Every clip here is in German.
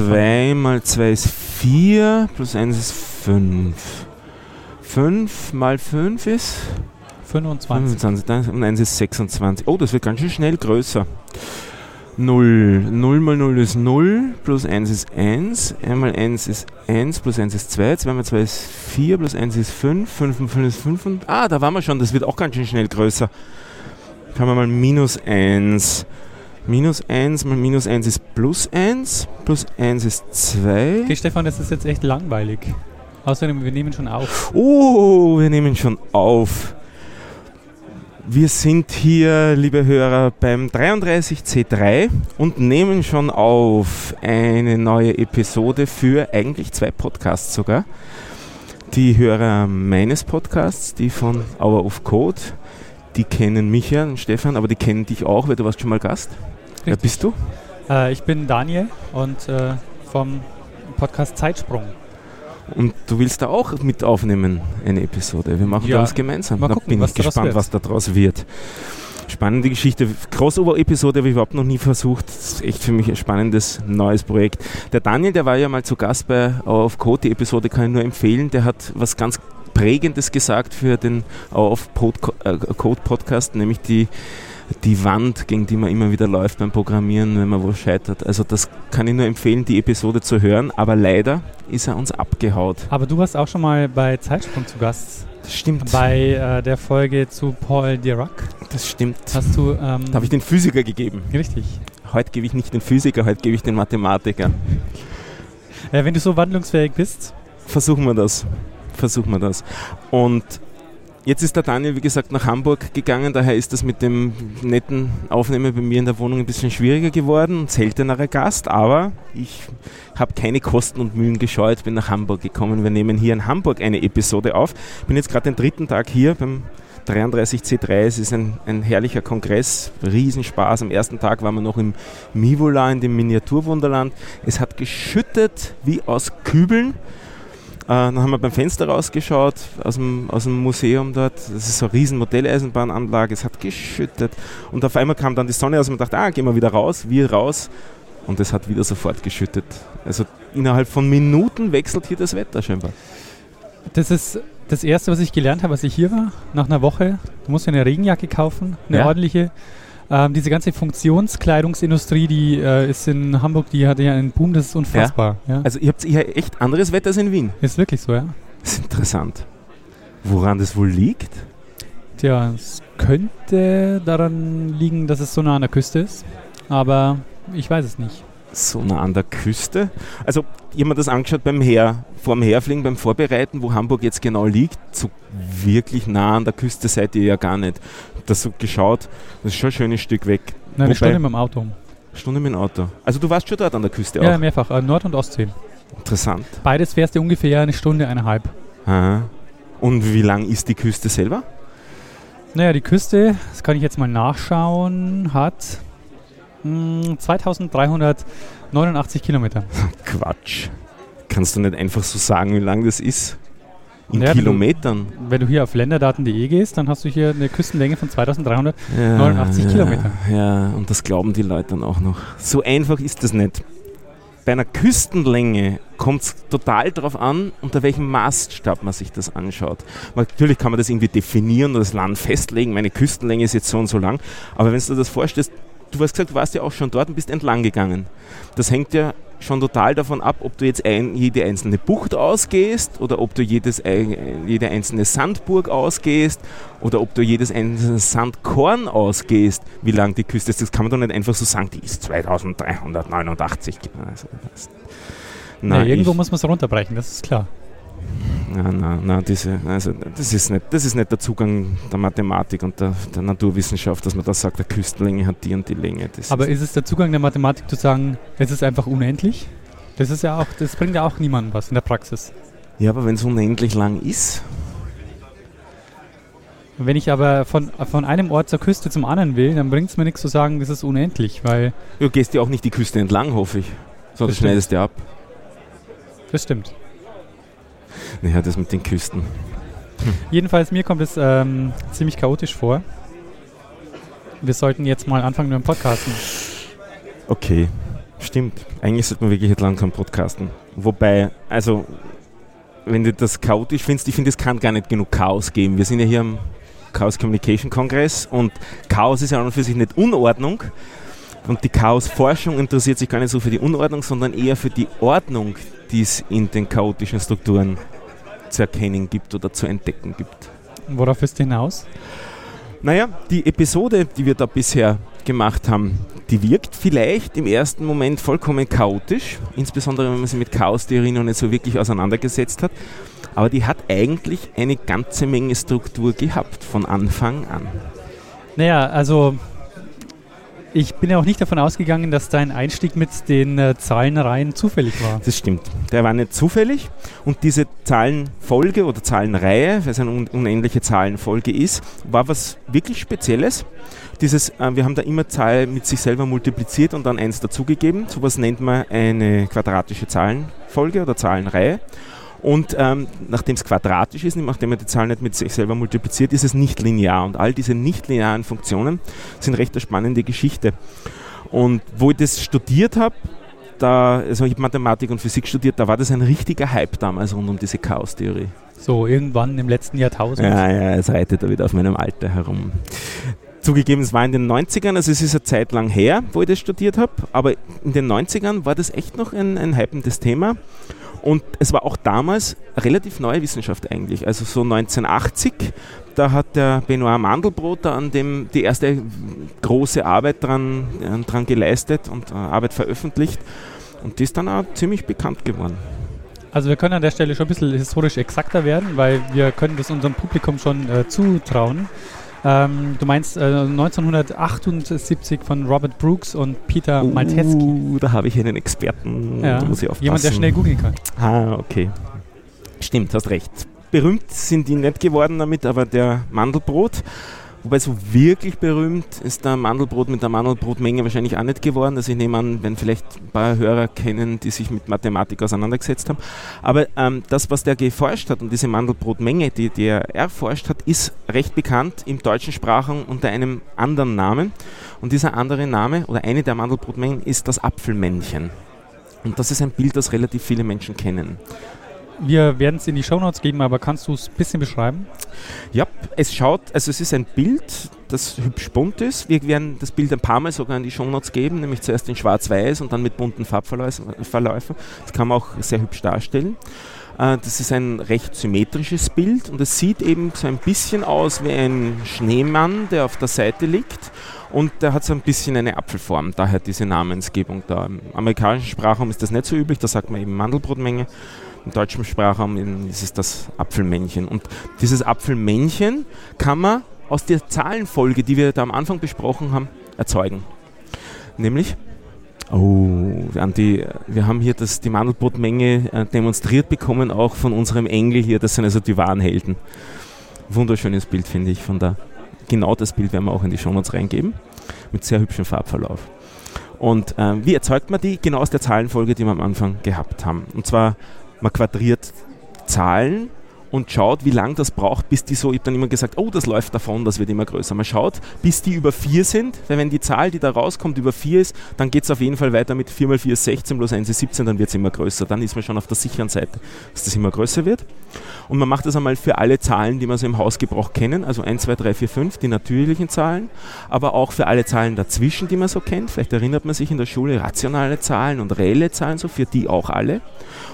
2 mal 2 ist 4, plus 1 ist 5. 5 mal 5 ist 25. 25 und 1 ist 26. Oh, das wird ganz schön schnell größer. 0. 0 mal 0 ist 0, plus 1 ist 1. 1 mal 1 ist 1, plus 1 ist 2. 2 mal 2 ist 4, plus 1 ist 5. 5 mal 5 ist 5. Und, ah, da waren wir schon. Das wird auch ganz schön schnell größer. Kann man mal minus 1. Minus 1 mal minus 1 ist plus 1. Plus 1 ist 2. Okay, Stefan, das ist jetzt echt langweilig. Außerdem, wir nehmen schon auf. Oh, wir nehmen schon auf. Wir sind hier, liebe Hörer, beim 33C3 und nehmen schon auf eine neue Episode für eigentlich zwei Podcasts sogar. Die Hörer meines Podcasts, die von Hour of Code, die kennen mich ja Stefan, aber die kennen dich auch, weil du warst schon mal Gast. Wer bist du? Äh, ich bin Daniel und äh, vom Podcast Zeitsprung. Und du willst da auch mit aufnehmen, eine Episode. Wir machen Ja, da was gemeinsam. mal da gucken, bin ich gespannt, was da draus wird. Spannende Geschichte. Crossover-Episode habe ich überhaupt noch nie versucht. Das ist echt für mich ein spannendes neues Projekt. Der Daniel, der war ja mal zu Gast bei of Code. Die Episode kann ich nur empfehlen. Der hat was ganz Prägendes gesagt für den Pod- äh, Code Podcast, nämlich die, die Wand, gegen die man immer wieder läuft beim Programmieren, wenn man wo scheitert. Also das kann ich nur empfehlen, die Episode zu hören. Aber leider ist er uns abgehaut. Aber du warst auch schon mal bei Zeitsprung zu Gast. Das stimmt. Bei äh, der Folge zu Paul Dirac. Das stimmt. Hast du. Ähm, Da habe ich den Physiker gegeben. richtig. Heute gebe ich nicht den Physiker, heute gebe ich den Mathematiker. Äh, wenn du so wandlungsfähig bist, Versuchen wir das. Versuchen wir das. Und jetzt ist der Daniel, wie gesagt, nach Hamburg gegangen. Daher ist das mit dem netten Aufnehmen bei mir in der Wohnung ein bisschen schwieriger geworden. Ein seltenerer Gast, aber ich habe keine Kosten und Mühen gescheut, bin nach Hamburg gekommen. Wir nehmen hier in Hamburg eine Episode auf. Bin jetzt gerade den dritten Tag hier beim 33C3. Es ist ein, ein herrlicher Kongress, Riesenspaß. Am ersten Tag waren wir noch im Mivola, in dem Miniaturwunderland. Es hat geschüttet wie aus Kübeln. Äh, dann haben wir beim Fenster rausgeschaut, aus dem, aus dem Museum dort. Das ist so eine riesen Modelleisenbahnanlage. Es hat geschüttet. Und auf einmal kam dann die Sonne aus und man dachte, ah, gehen wir wieder raus, wir raus. Und es hat wieder sofort geschüttet. Also innerhalb von Minuten wechselt hier das Wetter scheinbar. das ist das Erste, was ich gelernt habe, als ich hier war, nach einer Woche. Du musst eine Regenjacke kaufen, eine Ja. ordentliche. Ähm, diese ganze Funktionskleidungsindustrie, die äh, ist in Hamburg, die hat ja einen Boom, das ist unfassbar. Ja. Also ihr habt hier echt anderes Wetter als in Wien. Ist wirklich so, ja. Das ist interessant. Woran das wohl liegt? Tja, es könnte daran liegen, dass es so nah an der Küste ist, aber ich weiß es nicht. So nah an der Küste. Also, jemand das angeschaut beim Her, vorm Herfliegen, beim Vorbereiten, wo Hamburg jetzt genau liegt. So wirklich nah an der Küste seid ihr ja gar nicht. Das so geschaut, das ist schon ein schönes Stück weg. Nein, eine Stunde mit dem Auto. Stunde mit dem Auto. Also, du warst schon dort an der Küste Ja, auch. mehrfach. Äh, Nord- und Ostsee. Interessant. Beides fährst du ungefähr eine Stunde, eineinhalb. Aha. Und wie lang ist die Küste selber? Naja, die Küste, das kann ich jetzt mal nachschauen, hat mh, 2389 Kilometer. Quatsch. Kannst du nicht einfach so sagen, wie lang das ist? In Ja, wenn du- Kilometern. Wenn du hier auf länderdaten.de gehst, dann hast du hier eine Küstenlänge von 2300. Ja, 89 ja, Kilometer. Ja, und das glauben die Leute dann auch noch. So einfach ist das nicht. Bei einer Küstenlänge kommt es total darauf an, unter welchem Maßstab man sich das anschaut. Natürlich kann man das irgendwie definieren oder das Land festlegen, meine Küstenlänge ist jetzt so und so lang. Aber wenn du dir das vorstellst, du hast gesagt, du warst ja auch schon dort und bist entlang gegangen. Das hängt ja schon total davon ab, ob du jetzt ein, jede einzelne Bucht ausgehst oder ob du jedes, jede einzelne Sandburg ausgehst oder ob du jedes einzelne Sandkorn ausgehst, wie lang die Küste ist. Das kann man doch nicht einfach so sagen, die ist 2389. Also, das, Na, irgendwo ich- muss man es runterbrechen, das ist klar. Na, na, na, diese, also das ist, nicht, das ist nicht der Zugang der Mathematik und der, der Naturwissenschaft, dass man da sagt, der Küstenlänge hat die und die Länge. Das Aber ist, ist es der Zugang der Mathematik zu sagen, es ist einfach unendlich? Das ist ja auch, das bringt ja auch niemandem was in der Praxis. ja, aber wenn es unendlich lang ist, Wenn ich aber von, von einem Ort zur Küste zum anderen will, dann bringt es mir nichts zu sagen, das ist unendlich, weil du gehst ja auch nicht die Küste entlang, hoffe ich. Sondern stimmt. schneidest du ab. das stimmt. Naja, das mit den Küsten. Jedenfalls, mir kommt es ähm, ziemlich chaotisch vor. Wir sollten jetzt mal anfangen mit dem Podcasten. Okay. Stimmt. Eigentlich sollte man wirklich langsam podcasten. Wobei, also, wenn du das chaotisch findest, ich finde, es kann gar nicht genug Chaos geben. Wir sind ja hier am Chaos Communication Kongress und Chaos ist ja an und für sich nicht Unordnung. Und die Chaosforschung interessiert sich gar nicht so für die Unordnung, sondern eher für die Ordnung, die es in den chaotischen Strukturen zu erkennen gibt oder zu entdecken gibt. Worauf ist hinaus? Naja, die Episode, die wir da bisher gemacht haben, die wirkt vielleicht im ersten Moment vollkommen chaotisch, insbesondere wenn man sich mit Chaostheorie noch nicht so wirklich auseinandergesetzt hat. Aber die hat eigentlich eine ganze Menge Struktur gehabt von Anfang an. Naja, also ich bin ja auch nicht davon ausgegangen, dass dein Einstieg mit den äh, Zahlenreihen zufällig war. Das stimmt. Der war nicht zufällig. Und diese Zahlenfolge oder Zahlenreihe, weil es eine un unendliche Zahlenfolge ist, war was wirklich Spezielles. Dieses, äh, wir haben da immer Zahlen mit sich selber multipliziert und dann eins dazugegeben. Sowas nennt man eine quadratische Zahlenfolge oder Zahlenreihe. Und ähm, nachdem es quadratisch ist, nachdem man die Zahl nicht mit sich selber multipliziert, ist es nicht linear. Und all diese nicht linearen Funktionen sind recht eine spannende Geschichte. Und wo ich das studiert habe, da, also ich habe Mathematik und Physik studiert, da war das ein richtiger Hype damals rund um diese Chaostheorie. So, irgendwann im letzten Jahrtausend. Ja, ja, es reitet da wieder auf meinem Alter herum. Zugegeben, es war in den 90ern, also es ist eine Zeit lang her, wo ich das studiert habe, aber in den 90ern war das echt noch ein, ein hypendes Thema. Und es war auch damals relativ neue Wissenschaft eigentlich. Also so 1980, da hat der Benoit Mandelbrot an dem die erste große Arbeit dran, äh, dran geleistet und äh, Arbeit veröffentlicht. Und die ist dann auch ziemlich bekannt geworden. Also wir können an der Stelle schon ein bisschen historisch exakter werden, weil wir können das unserem Publikum schon äh, zutrauen. Ähm, du meinst äh, 1978 von Robert Brooks und Peter uh, Malteski. Da habe ich einen Experten. Ja, muss ich jemand, der schnell googeln kann. Ah, okay. Stimmt, hast recht. Berühmt sind die nicht geworden damit, aber der Mandelbrot Wobei so wirklich berühmt ist der Mandelbrot mit der Mandelbrotmenge wahrscheinlich auch nicht geworden. Also ich nehme an, wenn vielleicht ein paar Hörer kennen, die sich mit Mathematik auseinandergesetzt haben. Aber ähm, das, was der geforscht hat und diese Mandelbrotmenge, die, die er erforscht hat, ist recht bekannt im deutschen Sprachraum unter einem anderen Namen. Und dieser andere Name oder eine der Mandelbrotmengen ist das Apfelmännchen. Und das ist ein Bild, das relativ viele Menschen kennen. Wir werden es in die Shownotes geben, aber kannst du es ein bisschen beschreiben? Ja, es schaut, also es ist ein Bild, das hübsch bunt ist. Wir werden das Bild ein paar Mal sogar in die Shownotes geben, nämlich zuerst in schwarz-weiß und dann mit bunten Farbverläufen. Das kann man auch sehr hübsch darstellen. Äh, das ist ein recht symmetrisches Bild und es sieht eben so ein bisschen aus wie ein Schneemann, der auf der Seite liegt und der hat so ein bisschen eine Apfelform, daher diese Namensgebung da. Im amerikanischen Sprachraum ist das nicht so üblich, da sagt man eben Mandelbrotmenge im deutschen Sprachraum ist es das Apfelmännchen. Und dieses Apfelmännchen kann man aus der Zahlenfolge, die wir da am Anfang besprochen haben, erzeugen. Nämlich, oh, Andi, wir haben hier das, die Mandelbrotmenge äh, demonstriert bekommen, auch von unserem Engel hier, das sind also die wahren Helden. Wunderschönes Bild, finde ich, von da. Genau das Bild werden wir auch in die Shownotes reingeben, mit sehr hübschem Farbverlauf. Und äh, wie erzeugt man die? Genau aus der Zahlenfolge, die wir am Anfang gehabt haben. Und zwar man quadriert Zahlen und schaut, wie lange das braucht, bis die so, ich habe dann immer gesagt, oh, das läuft davon, das wird immer größer. Man schaut, bis die über 4 sind, weil wenn die Zahl, die da rauskommt, über 4 ist, dann geht es auf jeden Fall weiter mit 4 mal 4 ist 16 plus 1 ist 17, dann wird es immer größer. Dann ist man schon auf der sicheren Seite, dass das immer größer wird. Und man macht das einmal für alle Zahlen, die man so im Hausgebrauch kennen, also 1, 2, 3, 4, 5, die natürlichen Zahlen, aber auch für alle Zahlen dazwischen, die man so kennt. Vielleicht erinnert man sich in der Schule rationale Zahlen und reelle Zahlen, so für die auch alle.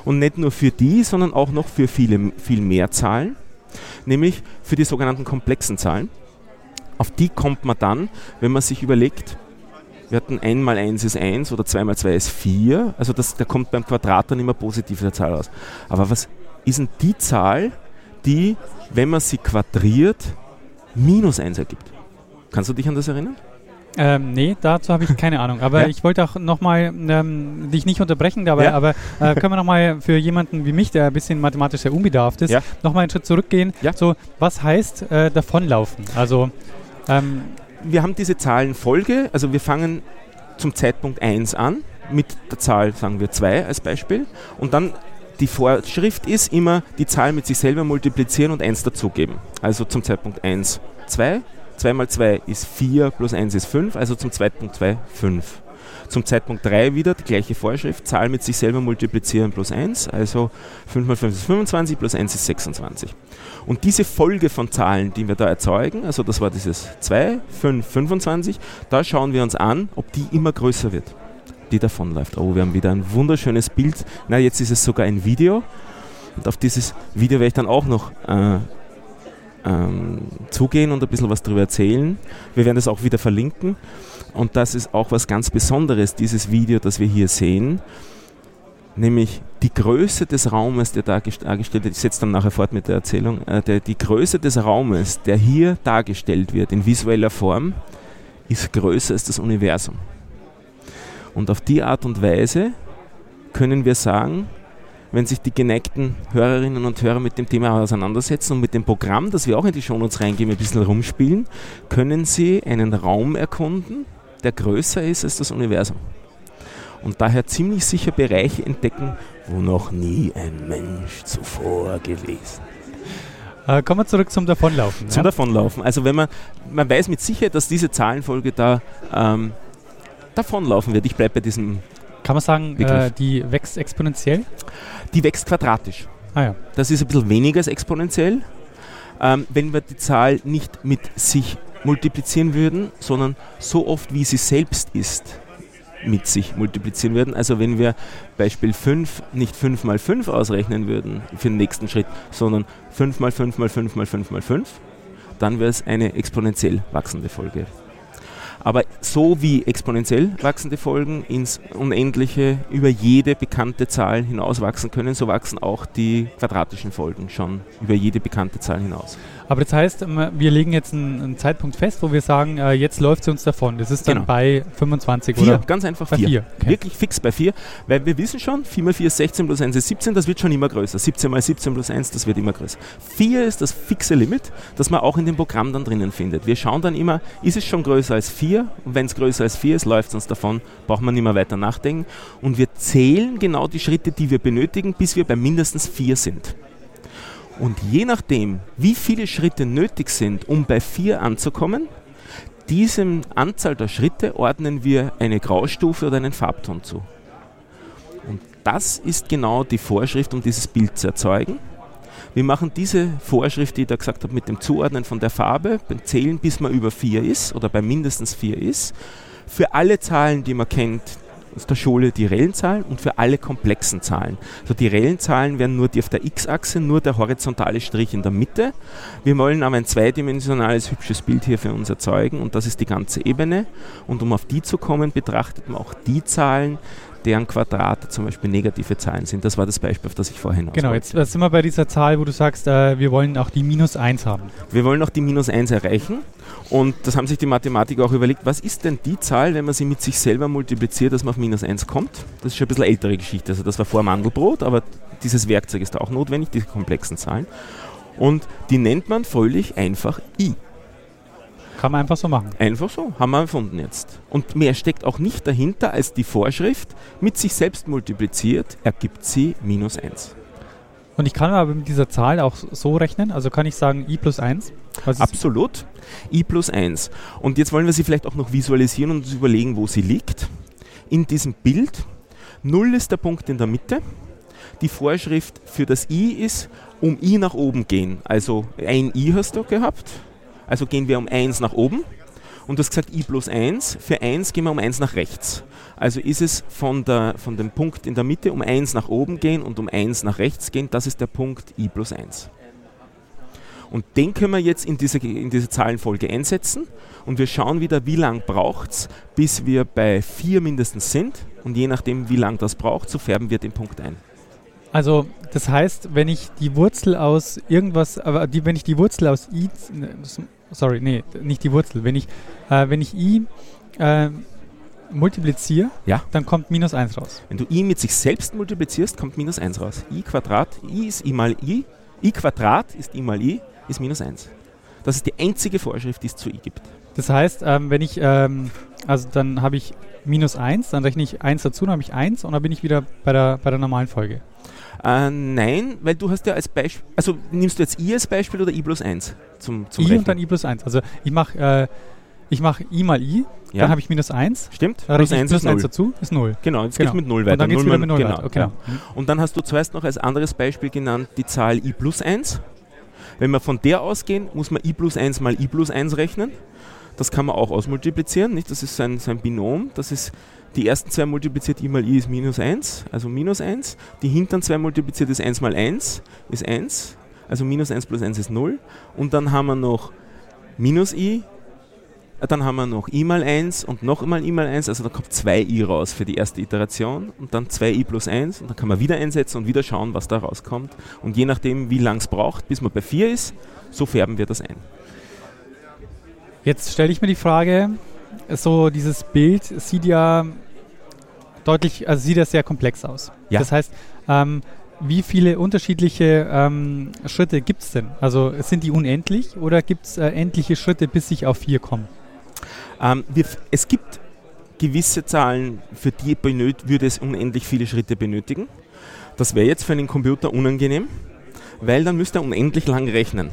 Und nicht nur für die, sondern auch noch für viele, viel mehr Zahlen nämlich für die sogenannten komplexen Zahlen. Auf die kommt man dann, wenn man sich überlegt, wir hatten 1 mal 1 ist 1 oder 2 mal 2 ist 4, also das, da kommt beim Quadrat dann immer positiv der Zahl raus. Aber was ist denn die Zahl, die, wenn man sie quadriert, minus 1 ergibt? Kannst du dich an das erinnern? Ähm, nee, dazu habe ich keine Ahnung. Aber ja? ich wollte auch nochmal ähm, dich nicht unterbrechen dabei, ja? aber äh, können wir nochmal für jemanden wie mich, der ein bisschen mathematisch sehr unbedarft ist, ja? nochmal einen Schritt zurückgehen. Ja? So, was heißt äh, davonlaufen? Also, ähm, wir haben diese Zahlenfolge, also wir fangen zum Zeitpunkt 1 an, mit der Zahl, sagen wir 2 als Beispiel, und dann die Vorschrift ist immer die Zahl mit sich selber multiplizieren und 1 dazugeben. Also zum Zeitpunkt 1 2, 2 mal 2 ist 4 plus 1 ist 5, also zum Zeitpunkt 2 5. Zum Zeitpunkt 3 wieder die gleiche Vorschrift, Zahl mit sich selber multiplizieren plus 1, also 5 mal 5 ist 25 plus 1 ist 26. Und diese Folge von Zahlen, die wir da erzeugen, also das war dieses 2, 5, 25, da schauen wir uns an, ob die immer größer wird, die davonläuft. Oh, wir haben wieder ein wunderschönes Bild. Na, jetzt ist es sogar ein Video. Und auf dieses Video werde ich dann auch noch äh, ähm, zugehen und ein bisschen was darüber erzählen. Wir werden das auch wieder verlinken. Und das ist auch was ganz Besonderes, dieses Video, das wir hier sehen nämlich die Größe des Raumes, der dargestellt wird, ich setze dann nachher fort mit der Erzählung, äh, der, die Größe des Raumes, der hier dargestellt wird in visueller Form, ist größer als das Universum. Und auf die Art und Weise können wir sagen, wenn sich die geneigten Hörerinnen und Hörer mit dem Thema auseinandersetzen und mit dem Programm, das wir auch in die Shownotes reingeben, ein bisschen rumspielen, können sie einen Raum erkunden, der größer ist als das Universum und daher ziemlich sicher Bereiche entdecken, wo noch nie ein Mensch zuvor gewesen äh, kommen wir zurück zum Davonlaufen. Zum ja? Davonlaufen. Also wenn man, man weiß mit Sicherheit, dass diese Zahlenfolge da ähm, davonlaufen wird. Ich bleibe bei diesem Kann man sagen, äh, die wächst exponentiell? Die wächst quadratisch. Ah, ja. Das ist ein bisschen weniger als exponentiell. Ähm, wenn wir die Zahl nicht mit sich multiplizieren würden, sondern so oft, wie sie selbst ist, mit sich multiplizieren würden. Also wenn wir Beispiel 5 nicht 5 mal 5 ausrechnen würden für den nächsten Schritt, sondern 5 mal 5 mal 5 mal 5 mal 5, dann wäre es eine exponentiell wachsende Folge. Aber so wie exponentiell wachsende Folgen ins Unendliche über jede bekannte Zahl hinaus wachsen können, so wachsen auch die quadratischen Folgen schon über jede bekannte Zahl hinaus. Aber das heißt, ähm, wir legen jetzt einen, einen Zeitpunkt fest, wo wir sagen, äh, jetzt läuft sie uns davon. Das ist dann genau. bei 25 vier, oder? ganz einfach bei 4. Okay. Wirklich fix bei 4, weil wir wissen schon, 4 mal 4 ist 16 plus 1 ist 17, das wird schon immer größer. 17 mal 17 plus 1, das wird immer größer. 4 ist das fixe Limit, das man auch in dem Programm dann drinnen findet. Wir schauen dann immer, ist es schon größer als 4? Und wenn es größer als 4 ist, läuft es uns davon, braucht man nicht mehr weiter nachdenken. Und wir zählen genau die Schritte, die wir benötigen, bis wir bei mindestens 4 sind. Und je nachdem, wie viele Schritte nötig sind, um bei 4 anzukommen, diesem Anzahl der Schritte ordnen wir eine Graustufe oder einen Farbton zu. Und das ist genau die Vorschrift, um dieses Bild zu erzeugen. Wir machen diese Vorschrift, die ich da gesagt habe, mit dem Zuordnen von der Farbe, beim Zählen, bis man über 4 ist oder bei mindestens 4 ist. Für alle Zahlen, die man kennt, aus der Schule die reellen Zahlen und für alle komplexen Zahlen. Also die reellen Zahlen wären nur die auf der x-Achse, nur der horizontale Strich in der Mitte. Wir wollen aber ein zweidimensionales, hübsches Bild hier für uns erzeugen und das ist die ganze Ebene. Und um auf die zu kommen, betrachtet man auch die Zahlen, deren Quadrate zum Beispiel negative Zahlen sind. Das war das Beispiel, auf das ich vorhin Genau, jetzt sind wir bei dieser Zahl, wo du sagst, äh, wir wollen auch die minus 1 haben. Wir wollen auch die minus 1 erreichen und das haben sich die Mathematiker auch überlegt, was ist denn die Zahl, wenn man sie mit sich selber multipliziert, dass man auf minus 1 kommt? Das ist schon ein bisschen ältere Geschichte, also das war vor Mandelbrot, aber dieses Werkzeug ist auch notwendig, diese komplexen Zahlen. Und die nennt man völlig einfach i. Kann man einfach so machen. Einfach so, haben wir erfunden jetzt. Und mehr steckt auch nicht dahinter als die Vorschrift, mit sich selbst multipliziert, ergibt sie minus 1. Und ich kann aber mit dieser Zahl auch so rechnen, also kann ich sagen i plus 1? Absolut, i plus 1. Und jetzt wollen wir sie vielleicht auch noch visualisieren und uns überlegen, wo sie liegt. In diesem Bild, 0 ist der Punkt in der Mitte. Die Vorschrift für das i ist, um i nach oben gehen. Also ein i hast du gehabt, also gehen wir um 1 nach oben. Und du hast gesagt i plus 1. Für 1 gehen wir um 1 nach rechts. Also ist es von, der, von dem Punkt in der Mitte um 1 nach oben gehen und um 1 nach rechts gehen. Das ist der Punkt i plus 1. Und den können wir jetzt in diese, in diese Zahlenfolge einsetzen und wir schauen wieder, wie lang braucht es, bis wir bei 4 mindestens sind. Und je nachdem, wie lang das braucht, so färben wir den Punkt ein. Also das heißt, wenn ich die Wurzel aus irgendwas, aber die, wenn ich die Wurzel aus i, ne, sorry, nee, nicht die Wurzel. Wenn ich, äh, wenn ich i äh, multipliziere, ja. dann kommt minus 1 raus. Wenn du i mit sich selbst multiplizierst, kommt minus 1 raus. i Quadrat, i ist i mal i, i Quadrat ist i mal i, ist minus 1. Das ist die einzige Vorschrift, die es zu i gibt. Das heißt, ähm, wenn ich, ähm, also dann habe ich minus 1, dann rechne ich 1 dazu, dann habe ich 1 und dann bin ich wieder bei der, bei der normalen Folge. Äh, nein, weil du hast ja als Beispiel, also nimmst du jetzt i als Beispiel oder i plus 1 zum, zum I Rechnen? und dann i plus 1. Also ich mache, äh, ich mache i mal i, ja. dann habe ich minus 1. Stimmt. Dann plus 1 plus 1 dazu, ist 0. Genau, jetzt genau. geht mit 0 weiter. Und dann geht es wieder mit 0 genau. weiter. Okay. Ja. Und dann hast du zuerst noch als anderes Beispiel genannt die Zahl i plus 1. Wenn wir von der ausgehen, muss man i plus 1 mal i plus 1 rechnen. Das kann man auch ausmultiplizieren, nicht? Das ist sein, sein Binom. Das ist die ersten zwei multipliziert i mal i ist minus 1, also minus 1. Die hinteren zwei multipliziert ist 1 mal 1, ist 1. Also minus 1 plus 1 ist 0. Und dann haben wir noch minus i, dann haben wir noch i mal 1 und noch einmal i mal 1, also da kommt 2i raus für die erste Iteration und dann 2i plus 1 und dann kann man wieder einsetzen und wieder schauen, was da rauskommt. Und je nachdem, wie lang es braucht, bis man bei 4 ist, so färben wir das ein. Jetzt stelle ich mir die Frage, so dieses Bild sieht ja deutlich, also sieht ja sehr komplex aus. Ja. Das heißt, ähm, wie viele unterschiedliche ähm, Schritte gibt es denn? Also sind die unendlich oder gibt es äh, endliche Schritte, bis ich auf vier komme? Ähm, wir, es gibt gewisse Zahlen, für die würde es unendlich viele Schritte benötigen. Das wäre jetzt für einen Computer unangenehm, weil dann müsste er unendlich lang rechnen.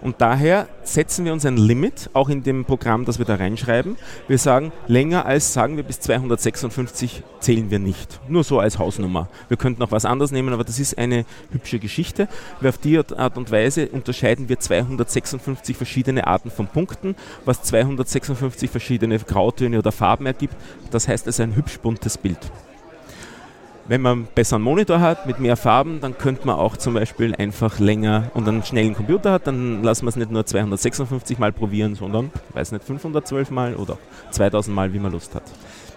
Und daher setzen wir uns ein Limit, auch in dem Programm, das wir da reinschreiben. Wir sagen, länger als, sagen wir, bis 256 zählen wir nicht. Nur so als Hausnummer. Wir könnten auch was anderes nehmen, aber das ist eine hübsche Geschichte. Auf die Art und Weise unterscheiden wir 256 verschiedene Arten von Punkten, was 256 verschiedene Grautöne oder Farben ergibt. Das heißt, es ist ein hübsch buntes Bild. Wenn man einen besseren Monitor hat mit mehr Farben, dann könnte man auch zum Beispiel einfach länger und einen schnellen Computer hat, dann lassen wir es nicht nur 256 Mal probieren, sondern, weiß nicht, 512 Mal oder 2000 Mal, wie man Lust hat.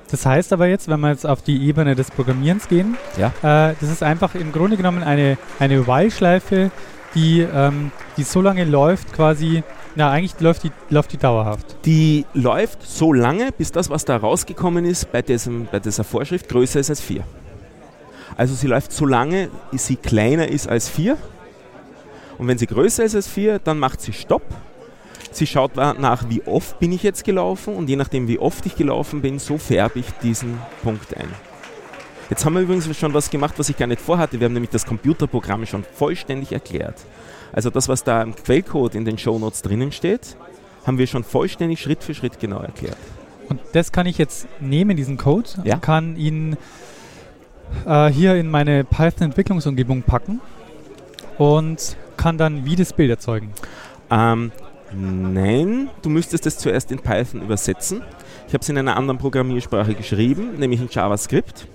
Das heißt aber jetzt, wenn wir jetzt auf die Ebene des Programmierens gehen, ja. äh, das ist einfach im Grunde genommen eine, eine While-Schleife, die, ähm, die so lange läuft quasi, na eigentlich läuft die, läuft die dauerhaft. Die läuft so lange, bis das, was da rausgekommen ist, bei, diesem, bei dieser Vorschrift größer ist als 4. Also sie läuft so lange, sie kleiner ist als 4. Und wenn sie größer ist als 4, dann macht sie Stopp. Sie schaut nach, wie oft bin ich jetzt gelaufen und je nachdem, wie oft ich gelaufen bin, so färbe ich diesen Punkt ein. Jetzt haben wir übrigens schon was gemacht, was ich gar nicht vorhatte. Wir haben nämlich das Computerprogramm schon vollständig erklärt. Also das, was da im Quellcode in den Shownotes drinnen steht, haben wir schon vollständig Schritt für Schritt genau erklärt. Und das kann ich jetzt nehmen, diesen Code, ja? kann ihn äh, hier in meine Python-Entwicklungsumgebung packen und kann dann wie das Bild erzeugen? Ähm, nein, du müsstest es zuerst in Python übersetzen. Ich habe es in einer anderen Programmiersprache geschrieben, nämlich in JavaScript.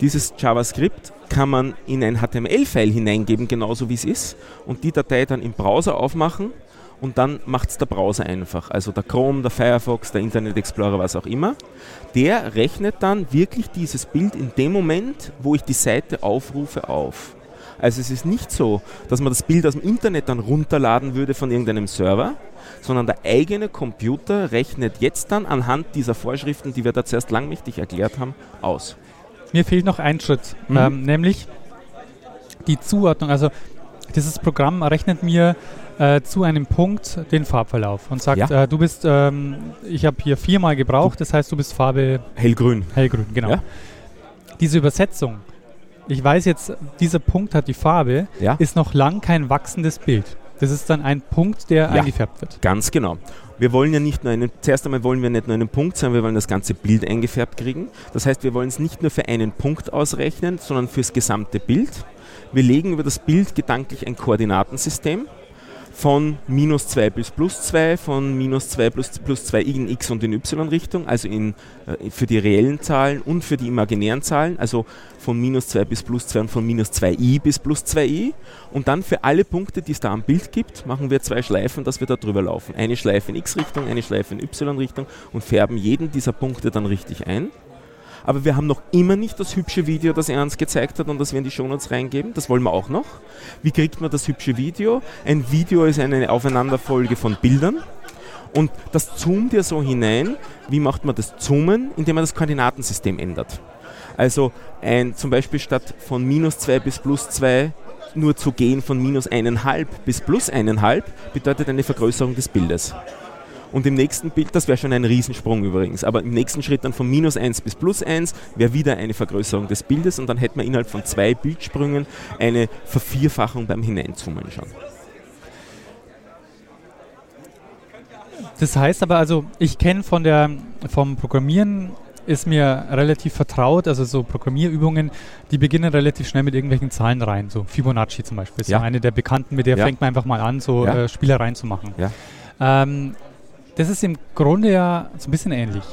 Dieses JavaScript kann man in ein HTML-File hineingeben, genauso wie es ist, und die Datei dann im Browser aufmachen und dann macht es der Browser einfach. Also der Chrome, der Firefox, der Internet Explorer, was auch immer. Der rechnet dann wirklich dieses Bild in dem Moment, wo ich die Seite aufrufe, auf. Also es ist nicht so, dass man das Bild aus dem Internet dann runterladen würde von irgendeinem Server, sondern der eigene Computer rechnet jetzt dann anhand dieser Vorschriften, die wir da zuerst langmächtig erklärt haben, aus. Mir fehlt noch ein Schritt, mhm. ähm, nämlich die Zuordnung. Also dieses Programm rechnet mir äh, zu einem Punkt den Farbverlauf und sagt, ja. äh, du bist, ähm, ich habe hier viermal gebraucht, das heißt, du bist Farbe hellgrün. Hellgrün, genau. Ja. Diese Übersetzung, ich weiß jetzt, dieser Punkt hat die Farbe, ja. ist noch lang kein wachsendes Bild. Das ist dann ein Punkt, der eingefärbt wird. Ganz genau. Wir wollen ja nicht nur einen, zuerst einmal wollen wir nicht nur einen Punkt, sondern wir wollen das ganze Bild eingefärbt kriegen. Das heißt, wir wollen es nicht nur für einen Punkt ausrechnen, sondern fürs gesamte Bild. Wir legen über das Bild gedanklich ein Koordinatensystem von minus 2 bis plus 2, von minus 2 plus, plus 2 in x und in y-Richtung, also in, äh, für die reellen Zahlen und für die imaginären Zahlen, also von minus 2 bis plus 2 und von minus 2i bis plus 2i. Und dann für alle Punkte, die es da am Bild gibt, machen wir zwei Schleifen, dass wir da drüber laufen. Eine Schleife in x-Richtung, eine Schleife in y-Richtung und färben jeden dieser Punkte dann richtig ein aber wir haben noch immer nicht das hübsche Video, das er uns gezeigt hat und das wir in die Shownotes reingeben. Das wollen wir auch noch. Wie kriegt man das hübsche Video? Ein Video ist eine Aufeinanderfolge von Bildern. Und das zoomt ja so hinein. Wie macht man das Zoomen? Indem man das Koordinatensystem ändert. Also ein, zum Beispiel statt von minus 2 bis plus 2 nur zu gehen von minus 1,5 bis plus 1,5 bedeutet eine Vergrößerung des Bildes. Und im nächsten Bild, das wäre schon ein Riesensprung übrigens, aber im nächsten Schritt dann von minus 1 bis plus 1 wäre wieder eine Vergrößerung des Bildes und dann hätten wir innerhalb von zwei Bildsprüngen eine Vervierfachung beim Hineinzoomen schon. Das heißt aber also, ich kenne von der vom Programmieren ist mir relativ vertraut, also so Programmierübungen, die beginnen relativ schnell mit irgendwelchen Zahlen rein, so Fibonacci zum Beispiel, ist ja. eine der bekannten, mit der ja. fängt man einfach mal an, so ja. äh, Spielereien zu machen. Ja. Ähm, das ist im Grunde ja so ein bisschen ähnlich.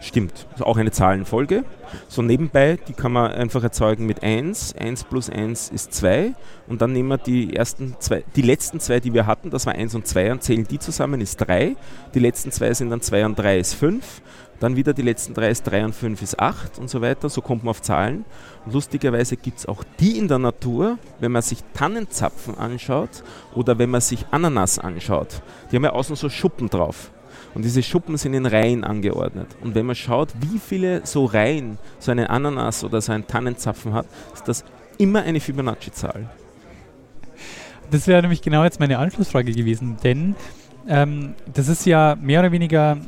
Stimmt. Also auch eine Zahlenfolge. So nebenbei, die kann man einfach erzeugen mit 1. 1 plus 1 ist 2. Und dann nehmen wir die ersten zwei, die letzten zwei, die wir hatten, das war 1 und 2 und zählen die zusammen, ist 3. Die letzten zwei sind dann 2 und 3 ist 5. Dann wieder die letzten drei ist 3 und 5 ist 8 und so weiter. So kommt man auf Zahlen. Und lustigerweise gibt es auch die in der Natur, wenn man sich Tannenzapfen anschaut oder wenn man sich Ananas anschaut. Die haben ja außen so Schuppen drauf. Und diese Schuppen sind in Reihen angeordnet. Und wenn man schaut, wie viele so Reihen so eine Ananas oder so ein Tannenzapfen hat, ist das immer eine Fibonacci-Zahl. Das wäre nämlich genau jetzt meine Anschlussfrage gewesen, denn ähm, das ist ja mehr oder weniger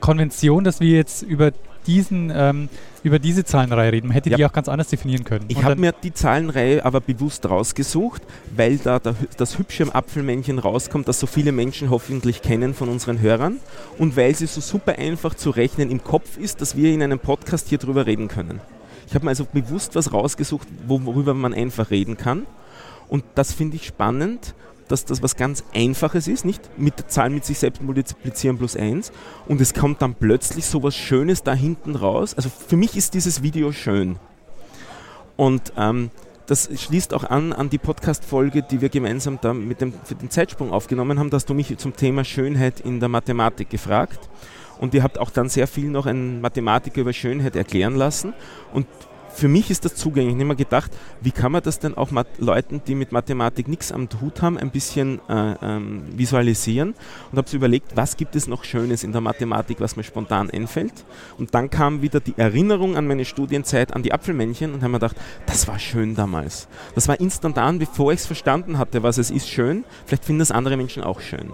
Konvention, dass wir jetzt über diesen ähm, über diese Zahlenreihe reden. Man hätte ja. die auch ganz anders definieren können. Ich habe mir die Zahlenreihe aber bewusst rausgesucht, weil da das hübsche Apfelmännchen rauskommt, das so viele Menschen hoffentlich kennen von unseren Hörern und weil sie so super einfach zu rechnen im Kopf ist, dass wir in einem Podcast hier drüber reden können. Ich habe mir also bewusst was rausgesucht, worüber man einfach reden kann. Und das finde ich spannend, dass das was ganz Einfaches ist, nicht mit der Zahl mit sich selbst multiplizieren plus 1 und es kommt dann plötzlich so was Schönes da hinten raus. Also für mich ist dieses Video schön. Und ähm, das schließt auch an an die Podcast-Folge, die wir gemeinsam da mit dem, für den Zeitsprung aufgenommen haben, dass du mich zum Thema Schönheit in der Mathematik gefragt. Und ihr habt auch dann sehr viel noch einen Mathematiker über Schönheit erklären lassen. Und für mich ist das zugänglich. Ich habe mir gedacht, wie kann man das denn auch Leuten, die mit Mathematik nichts am Hut haben, ein bisschen äh, ähm, visualisieren und habe so überlegt, was gibt es noch Schönes in der Mathematik, was mir spontan einfällt. Und dann kam wieder die Erinnerung an meine Studienzeit, an die Apfelmännchen und habe mir gedacht, das war schön damals. Das war instantan, bevor ich es verstanden hatte, was es ist, schön. Vielleicht finden das andere Menschen auch schön.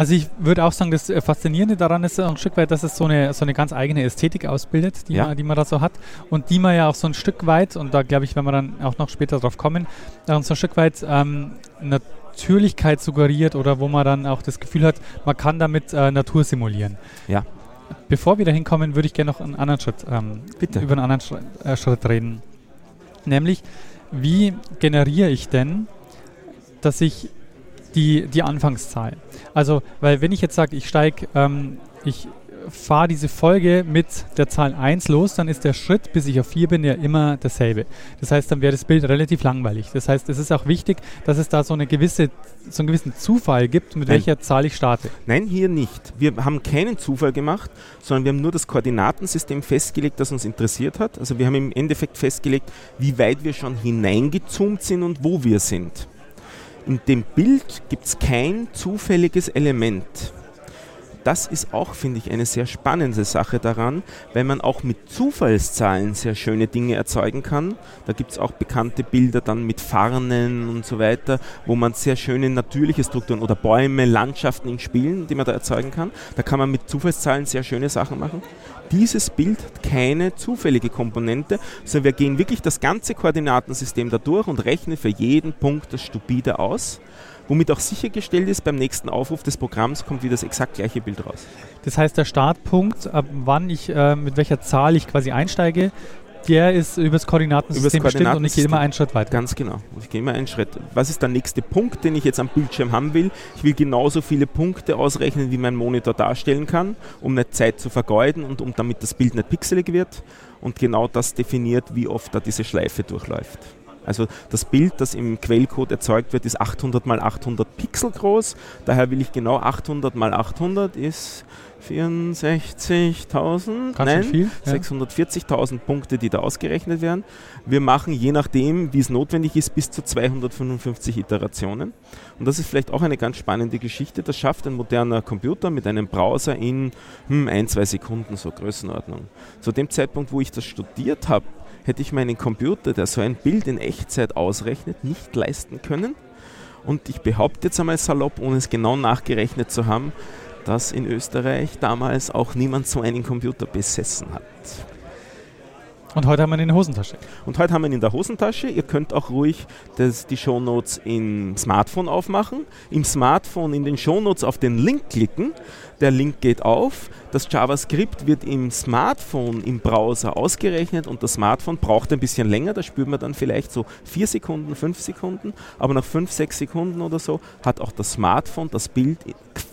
Also ich würde auch sagen, das äh, Faszinierende daran ist ein Stück weit, dass es so eine, so eine ganz eigene Ästhetik ausbildet, die, ja. man, die man da so hat und die man ja auch so ein Stück weit, und da glaube ich, wenn wir dann auch noch später drauf kommen, dann so ein Stück weit ähm, Natürlichkeit suggeriert oder wo man dann auch das Gefühl hat, man kann damit äh, Natur simulieren. Ja. Bevor wir da hinkommen, würde ich gerne noch einen anderen Schritt, ähm, Bitte. über einen anderen Schritt, äh, Schritt reden. Nämlich, wie generiere ich denn, dass ich die, die Anfangszahl. Also, weil wenn ich jetzt sage, ich steige, ähm, ich fahre diese Folge mit der Zahl 1 los, dann ist der Schritt, bis ich auf 4 bin, ja immer dasselbe. Das heißt, dann wäre das Bild relativ langweilig. Das heißt, es ist auch wichtig, dass es da so, eine gewisse, so einen gewissen Zufall gibt, mit Nein. welcher Zahl ich starte. Nein, hier nicht. Wir haben keinen Zufall gemacht, sondern wir haben nur das Koordinatensystem festgelegt, das uns interessiert hat. Also wir haben im Endeffekt festgelegt, wie weit wir schon hineingezoomt sind und wo wir sind. In dem Bild gibt es kein zufälliges Element. Das ist auch, finde ich, eine sehr spannende Sache daran, weil man auch mit Zufallszahlen sehr schöne Dinge erzeugen kann. Da gibt es auch bekannte Bilder dann mit Farnen und so weiter, wo man sehr schöne natürliche Strukturen oder Bäume, Landschaften in Spielen, die man da erzeugen kann. Da kann man mit Zufallszahlen sehr schöne Sachen machen dieses Bild keine zufällige Komponente, sondern wir gehen wirklich das ganze Koordinatensystem da durch und rechnen für jeden Punkt das stupide aus, womit auch sichergestellt ist, beim nächsten Aufruf des Programms kommt wieder das exakt gleiche Bild raus. Das heißt, der Startpunkt, ab wann ich, äh, mit welcher Zahl ich quasi einsteige, der ist übers Koordinatensystem übers bestimmt und ich gehe immer einen Schritt weiter. Ganz genau. Ich gehe immer einen Schritt. Was ist der nächste Punkt, den ich jetzt am Bildschirm haben will? Ich will genauso viele Punkte ausrechnen, wie mein Monitor darstellen kann, um nicht Zeit zu vergeuden und um damit das Bild nicht pixelig wird. Und genau das definiert, wie oft da diese Schleife durchläuft. Also das Bild, das im Quellcode erzeugt wird, ist 800 mal 800 Pixel groß. Daher will ich genau 800 mal 800 ist 64.000, nein, ja. 640.000 Punkte, die da ausgerechnet werden. Wir machen je nachdem, wie es notwendig ist, bis zu 255 Iterationen. Und das ist vielleicht auch eine ganz spannende Geschichte. Das schafft ein moderner Computer mit einem Browser in hm, ein, zwei Sekunden, so Größenordnung. Zu dem Zeitpunkt, wo ich das studiert habe, hätte ich meinen Computer, der so ein Bild in Echtzeit ausrechnet, nicht leisten können. Und ich behaupte jetzt einmal salopp, ohne es genau nachgerechnet zu haben, dass in Österreich damals auch niemand so einen Computer besessen hat. Und heute haben wir ihn in der Hosentasche. Und heute haben wir ihn in der Hosentasche. Ihr könnt auch ruhig das, die Shownotes im Smartphone aufmachen. Im Smartphone in den Shownotes auf den Link klicken. Der Link geht auf. Das JavaScript wird im Smartphone im Browser ausgerechnet und das Smartphone braucht ein bisschen länger. Da spürt man dann vielleicht so vier Sekunden, fünf Sekunden. Aber nach fünf, sechs Sekunden oder so hat auch das Smartphone das Bild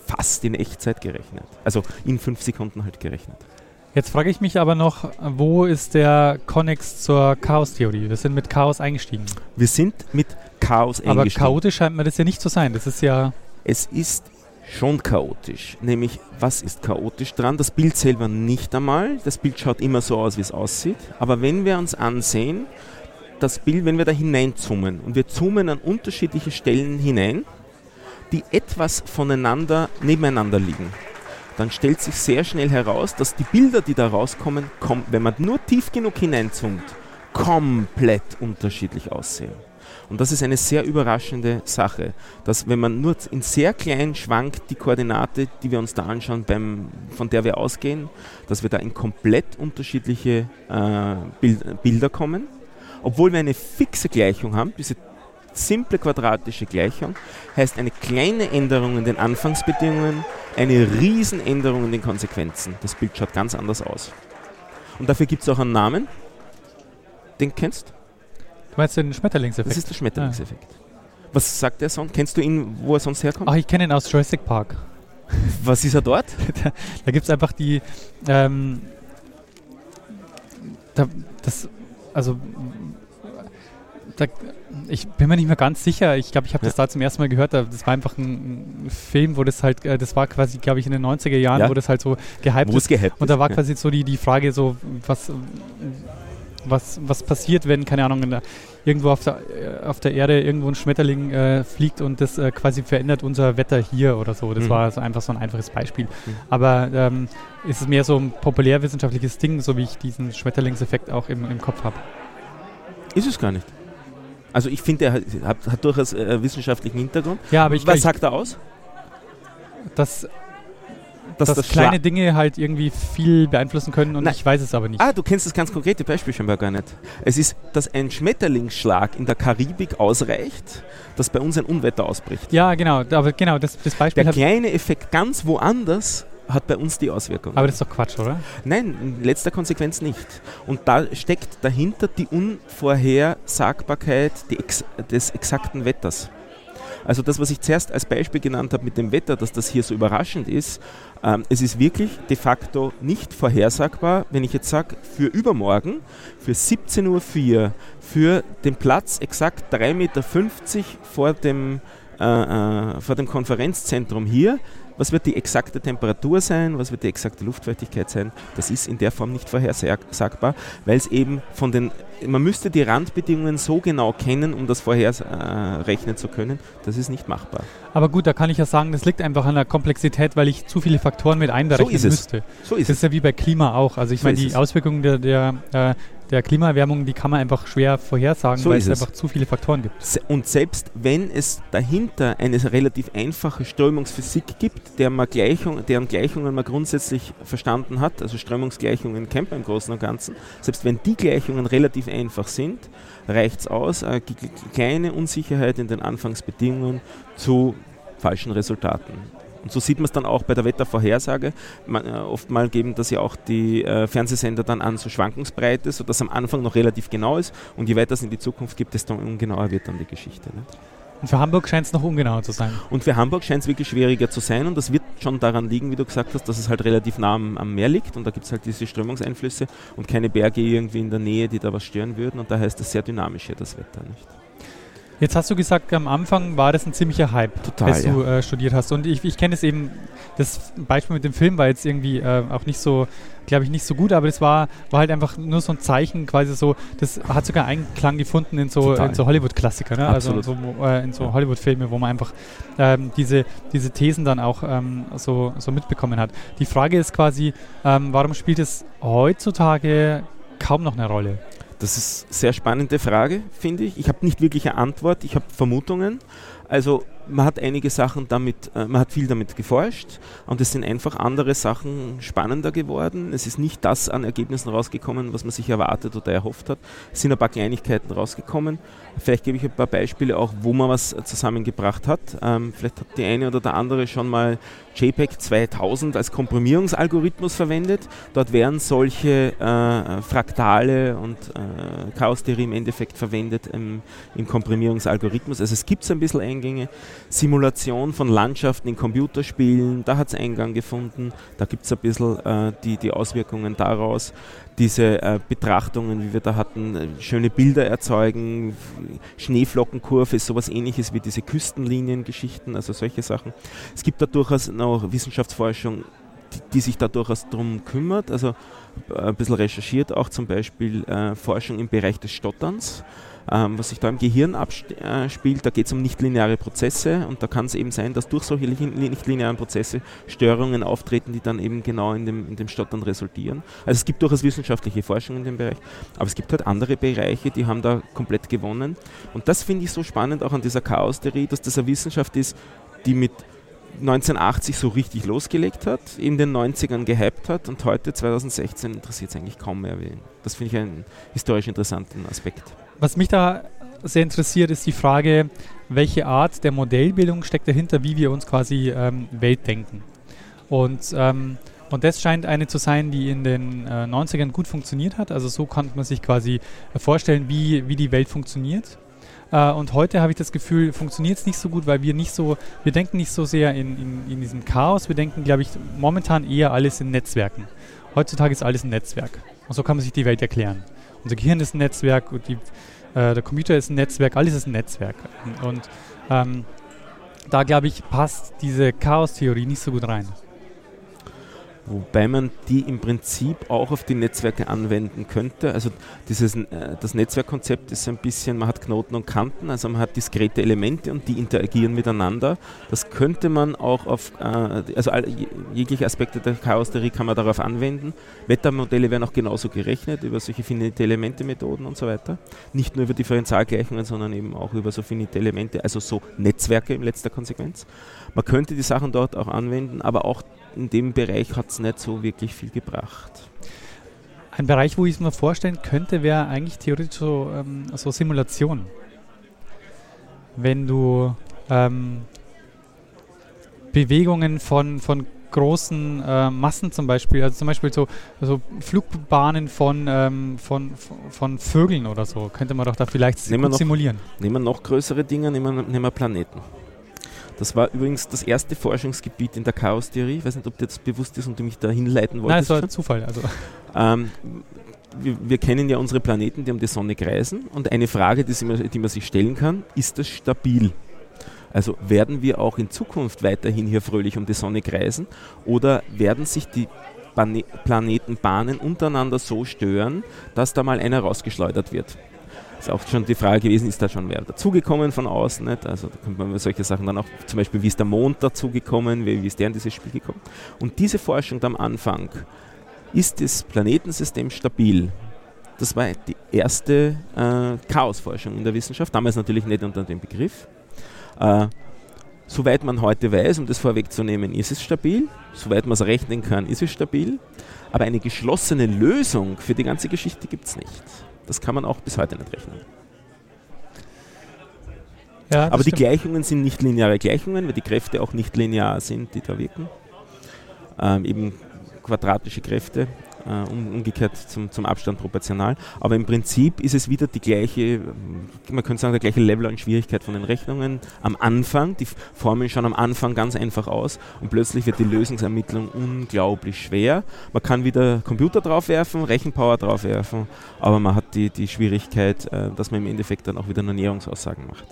fast in Echtzeit gerechnet. Also in fünf Sekunden halt gerechnet. Jetzt frage ich mich aber noch, wo ist der Connex zur Chaos-Theorie? Wir sind mit Chaos eingestiegen. Wir sind mit Chaos aber eingestiegen. Aber chaotisch scheint mir das ja nicht zu sein. Das ist ja. Es ist schon chaotisch. Nämlich, was ist chaotisch dran? Das Bild selber nicht einmal. Das Bild schaut immer so aus, wie es aussieht. Aber wenn wir uns ansehen, das Bild, wenn wir da hineinzoomen und wir zoomen an unterschiedliche Stellen hinein, die etwas voneinander nebeneinander liegen dann stellt sich sehr schnell heraus, dass die Bilder, die da rauskommen, wenn man nur tief genug hineinzoomt, komplett unterschiedlich aussehen. Und das ist eine sehr überraschende Sache, dass wenn man nur in sehr klein schwankt die Koordinate, die wir uns da anschauen, beim, von der wir ausgehen, dass wir da in komplett unterschiedliche äh, Bild, Bilder kommen. Obwohl wir eine fixe Gleichung haben, diese simple quadratische Gleichung heißt eine kleine Änderung in den Anfangsbedingungen, eine Riesenänderung in den Konsequenzen. Das Bild schaut ganz anders aus. Und dafür gibt es auch einen Namen. Den kennst du? Du meinst den Schmetterlingseffekt? Das ist der Schmetterlingseffekt. Ja. Was sagt der sonst? Kennst du ihn, wo er sonst herkommt? Ach, ich kenne ihn aus Jurassic Park. Was ist er dort? da da gibt es einfach die. Ähm, da, das, also da, ich bin mir nicht mehr ganz sicher. Ich glaube, ich habe das da zum ersten Mal gehört. Das war einfach ein, Film, wo das halt, äh, das war quasi, glaube ich, in den 90er Jahren, ja. wo das halt so gehypt ist. Gehypt und da war quasi so die, die Frage, so, was, was, was passiert, wenn, keine Ahnung, der, irgendwo auf der, äh, auf der Erde irgendwo ein Schmetterling äh, fliegt und das äh, quasi verändert unser Wetter hier oder so. Das mhm. war so einfach so ein einfaches Beispiel. Mhm. Aber ähm, ist es mehr so ein populärwissenschaftliches Ding, so wie ich diesen Schmetterlingseffekt auch im, im Kopf habe? Ist es gar nicht. Also ich finde, er hat, hat, durchaus äh, wissenschaftlichen Hintergrund. Ja, aber ich, Was sagt er aus? Dass, dass, dass das kleine Dinge halt irgendwie viel beeinflussen können und Nein. ich weiß es aber nicht. Ah, du kennst das ganz konkrete Beispiel scheinbar gar nicht. Es ist, dass ein Schmetterlingsschlag in der Karibik ausreicht, dass bei uns ein Unwetter ausbricht. Ja, genau, aber genau, das, das Beispiel. Der kleine Effekt ganz woanders hat bei uns die Auswirkung. Aber das ist doch Quatsch, oder? Nein, in letzter Konsequenz nicht. Und da steckt dahinter die Unvorhersagbarkeit des exakten Wetters. Also das, was ich zuerst als Beispiel genannt habe mit dem Wetter, dass das hier so überraschend ist, ähm, es ist wirklich de facto nicht vorhersagbar, wenn ich jetzt sage, für übermorgen, für 17.04 Uhr, für den Platz exakt 3,50 Meter vor dem, äh, äh, vor dem Konferenzzentrum hier, was wird die exakte Temperatur sein, was wird die exakte Luftfeuchtigkeit sein, das ist in der Form nicht vorhersagbar, weil es eben von den, man müsste die Randbedingungen so genau kennen, um das vorherrechnen äh, zu können, das ist nicht machbar. Aber gut, da kann ich ja sagen, das liegt einfach an der Komplexität, weil ich zu viele Faktoren mit einberechnen so müsste. So ist das ist es. ja wie bei Klima auch. Also ich so meine, die es. Auswirkungen der, der äh, der Klimaerwärmung, die kann man einfach schwer vorhersagen, so weil es, es einfach zu viele Faktoren gibt. Und selbst wenn es dahinter eine relativ einfache Strömungsphysik gibt, der man Gleichung, deren Gleichungen man grundsätzlich verstanden hat, also Strömungsgleichungen kennt man im Großen und Ganzen, selbst wenn die Gleichungen relativ einfach sind, reicht es aus, eine kleine Unsicherheit in den Anfangsbedingungen zu falschen Resultaten. Und so sieht man es dann auch bei der Wettervorhersage. Man, äh, oftmal geben das ja auch die äh, Fernsehsender dann an, so Schwankungsbreite, sodass am Anfang noch relativ genau ist und je weiter es in die Zukunft gibt, desto ungenauer wird dann die Geschichte. Ne? Und für Hamburg scheint es noch ungenauer zu sein. Und für Hamburg scheint es wirklich schwieriger zu sein und das wird schon daran liegen, wie du gesagt hast, dass es halt relativ nah am, am Meer liegt und da gibt es halt diese Strömungseinflüsse und keine Berge irgendwie in der Nähe, die da was stören würden und daher ist das sehr dynamisch hier, das Wetter. Nicht? Jetzt hast du gesagt, am Anfang war das ein ziemlicher Hype, Total, als du ja. äh, studiert hast. Und ich, ich kenne es eben, das Beispiel mit dem Film war jetzt irgendwie äh, auch nicht so, glaube ich, nicht so gut, aber das war, war halt einfach nur so ein Zeichen, quasi so, das hat sogar Einklang gefunden in so, so Hollywood-Klassiker, ne? also so, äh, in so Hollywood-Filme, wo man einfach ähm, diese, diese Thesen dann auch ähm, so, so mitbekommen hat. Die Frage ist quasi, ähm, warum spielt es heutzutage kaum noch eine Rolle? Das ist eine sehr spannende Frage, finde ich. Ich habe nicht wirklich eine Antwort, ich habe Vermutungen. Also man hat einige Sachen damit, äh, man hat viel damit geforscht und es sind einfach andere Sachen spannender geworden. Es ist nicht das an Ergebnissen rausgekommen, was man sich erwartet oder erhofft hat. Es sind ein paar Kleinigkeiten rausgekommen. Vielleicht gebe ich ein paar Beispiele auch, wo man was zusammengebracht hat. Ähm, vielleicht hat die eine oder der andere schon mal JPEG 2000 als Komprimierungsalgorithmus verwendet. Dort werden solche äh, Fraktale und äh, Chaos-Theorie im Endeffekt verwendet im, im Komprimierungsalgorithmus. Also es gibt so ein bisschen Eingänge. Simulation von Landschaften in Computerspielen, da hat es Eingang gefunden. Da gibt es ein bisschen äh, die, die Auswirkungen daraus. Diese äh, Betrachtungen, wie wir da hatten, äh, schöne Bilder erzeugen, Schneeflockenkurve ist sowas ähnliches wie diese Küstenliniengeschichten, also solche Sachen. Es gibt da durchaus noch Wissenschaftsforschung, die, die sich da durchaus darum kümmert. Also äh, ein bisschen recherchiert, auch zum Beispiel äh, Forschung im Bereich des Stotterns ähm, was sich da im Gehirn abspielt. Da geht es um nichtlineare Prozesse und da kann es eben sein, dass durch solche nichtlinearen Prozesse Störungen auftreten, die dann eben genau in dem, in dem Stottern resultieren. Also es gibt durchaus wissenschaftliche Forschung in dem Bereich, aber es gibt halt andere Bereiche, die haben da komplett gewonnen. Und das finde ich so spannend auch an dieser Chaos-Theorie, dass das eine Wissenschaft ist, die mit 1980 so richtig losgelegt hat, in den 90ern gehypt hat und heute 2016 interessiert es eigentlich kaum mehr wen. Das finde ich einen historisch interessanten Aspekt. Was mich da sehr interessiert, ist die Frage, welche Art der Modellbildung steckt dahinter, wie wir uns quasi ähm, Welt denken. Und, ähm, und das scheint eine zu sein, die in den äh, 90ern gut funktioniert hat. Also so kann man sich quasi vorstellen, wie, wie die Welt funktioniert. Äh, und heute habe ich das Gefühl, funktioniert es nicht so gut, weil wir nicht so, wir denken nicht so sehr in, in, in diesem Chaos, wir denken, glaube ich, momentan eher alles in Netzwerken. Heutzutage ist alles ein Netzwerk. Und so kann man sich die Welt erklären. Unser Gehirn ist ein Netzwerk, die, äh, der Computer ist ein Netzwerk, alles ist ein Netzwerk. Und ähm, da, glaube ich, passt diese Chaos-Theorie nicht so gut rein. Wobei man die im Prinzip auch auf die Netzwerke anwenden könnte. Also dieses, äh, das Netzwerkkonzept ist ein bisschen, man hat Knoten und Kanten, also man hat diskrete Elemente und die interagieren miteinander. Das könnte man auch auf, äh, also jegliche Aspekte der Chaos-Theorie kann man darauf anwenden. Wettermodelle werden auch genauso gerechnet über solche finite Elemente-Methoden und so weiter. Nicht nur über Differentialgleichungen, sondern eben auch über so finite Elemente, also so Netzwerke in letzter Konsequenz. Man könnte die Sachen dort auch anwenden, aber auch in dem Bereich hat es nicht so wirklich viel gebracht. Ein Bereich, wo ich es mir vorstellen könnte, wäre eigentlich theoretisch so, ähm, so Simulation. Wenn du ähm, Bewegungen von, von großen äh, Massen zum Beispiel, also zum Beispiel so, so Flugbahnen von, ähm, von, von Vögeln oder so, könnte man doch da vielleicht nehmen noch, simulieren. Nehmen wir noch größere Dinge, nehmen nehmen wir Planeten. Das war übrigens das erste Forschungsgebiet in der Chaostheorie. Ich weiß nicht, ob dir das bewusst ist und du mich da hinleiten wolltest. Nein, es war Zufall. Also. Ähm, wir, wir, kennen ja unsere Planeten, die um die Sonne kreisen. Und eine Frage, die, man, die man sich stellen kann, ist das stabil? Also werden wir auch in Zukunft weiterhin hier fröhlich um die Sonne kreisen oder werden sich die Planetenbahnen untereinander so stören, dass da mal einer rausgeschleudert wird? Ist auch schon die Frage gewesen, ist da schon wer dazugekommen von außen? Nicht? Also da könnte man solche Sachen dann auch, zum Beispiel, wie ist der Mond dazugekommen, wie, wie ist der in dieses Spiel gekommen? Und diese Forschung am Anfang, ist das Planetensystem stabil? Das war die erste äh, Chaosforschung in der Wissenschaft, damals natürlich nicht unter dem Begriff. Äh, soweit man heute weiß, um das vorwegzunehmen, ist es stabil. Soweit man es rechnen kann, ist es stabil. Aber eine geschlossene Lösung für die ganze Geschichte gibt es nicht. Das kann man auch bis heute nicht rechnen. Ja, Aber die Gleichungen sind nicht lineare Gleichungen, weil die Kräfte auch nicht linear sind, die da wirken. Ähm, eben quadratische Kräfte äh, umgekehrt zum, zum Abstand proportional. Aber im Prinzip ist es wieder die gleiche, man könnte sagen, der gleiche Level an Schwierigkeit von den Rechnungen am Anfang. Die Formeln schauen am Anfang ganz einfach aus und plötzlich wird die Lösungsermittlung unglaublich schwer. Man kann wieder Computer draufwerfen, Rechenpower draufwerfen, aber man hat die, die Schwierigkeit, äh, dass man im Endeffekt dann auch wieder nur Näherungsaussagen macht.